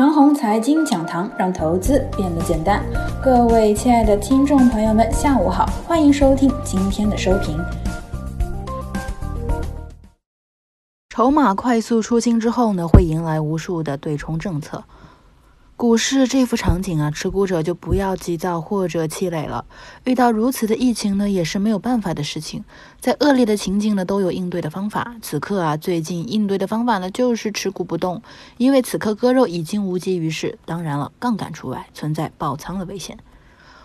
长虹财经讲堂让投资变得简单。各位亲爱的听众朋友们，下午好，欢迎收听今天的收评。筹码快速出清之后呢，会迎来无数的对冲政策。股市这幅场景啊，持股者就不要急躁或者气馁了。遇到如此的疫情呢，也是没有办法的事情。在恶劣的情境呢，都有应对的方法。此刻啊，最近应对的方法呢，就是持股不动，因为此刻割肉已经无济于事。当然了，杠杆除外，存在爆仓的危险。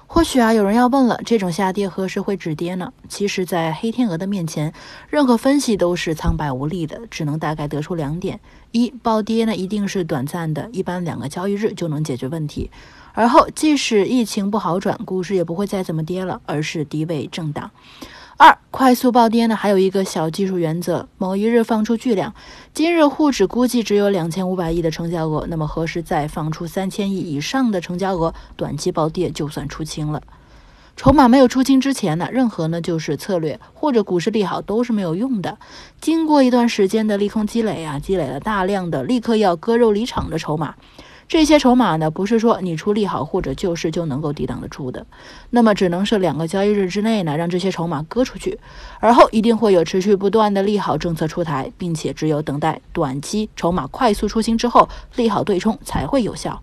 或许啊，有人要问了，这种下跌何时会止跌呢？其实，在黑天鹅的面前，任何分析都是苍白无力的，只能大概得出两点：一，暴跌呢一定是短暂的，一般两个交易日就能解决问题；而后，即使疫情不好转，股市也不会再怎么跌了，而是低位震荡。二快速暴跌呢，还有一个小技术原则：某一日放出巨量，今日沪指估计只有两千五百亿的成交额，那么何时再放出三千亿以上的成交额，短期暴跌就算出清了。筹码没有出清之前呢，任何呢就是策略或者股市利好都是没有用的。经过一段时间的利空积累啊，积累了大量的立刻要割肉离场的筹码。这些筹码呢，不是说你出利好或者救市就能够抵挡得住的，那么只能是两个交易日之内呢，让这些筹码割出去，而后一定会有持续不断的利好政策出台，并且只有等待短期筹码快速出清之后，利好对冲才会有效。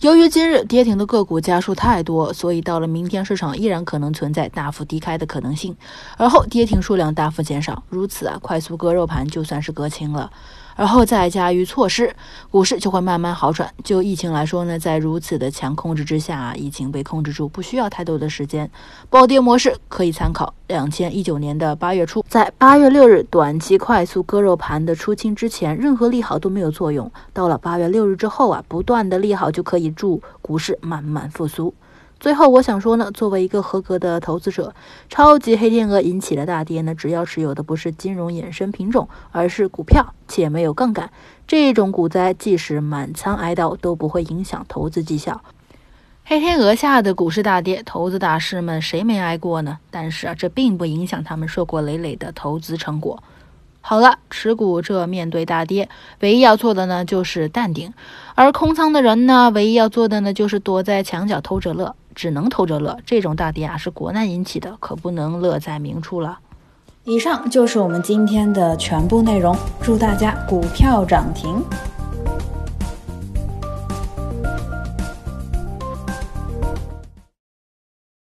由于今日跌停的个股家数太多，所以到了明天市场依然可能存在大幅低开的可能性，而后跌停数量大幅减少，如此啊，快速割肉盘就算是割清了。而后再加以措施，股市就会慢慢好转。就疫情来说呢，在如此的强控制之下，疫情被控制住，不需要太多的时间。暴跌模式可以参考两千一九年的八月初，在八月六日短期快速割肉盘的出清之前，任何利好都没有作用。到了八月六日之后啊，不断的利好就可以助股市慢慢复苏。最后，我想说呢，作为一个合格的投资者，超级黑天鹅引起的大跌呢，只要持有的不是金融衍生品种，而是股票，且没有杠杆，这种股灾即使满仓挨刀都不会影响投资绩效。黑天鹅下的股市大跌，投资大师们谁没挨过呢？但是啊，这并不影响他们硕果累累的投资成果。好了，持股这面对大跌，唯一要做的呢就是淡定，而空仓的人呢，唯一要做的呢就是躲在墙角偷着乐。只能偷着乐，这种大跌啊是国难引起的，可不能乐在明处了。以上就是我们今天的全部内容，祝大家股票涨停。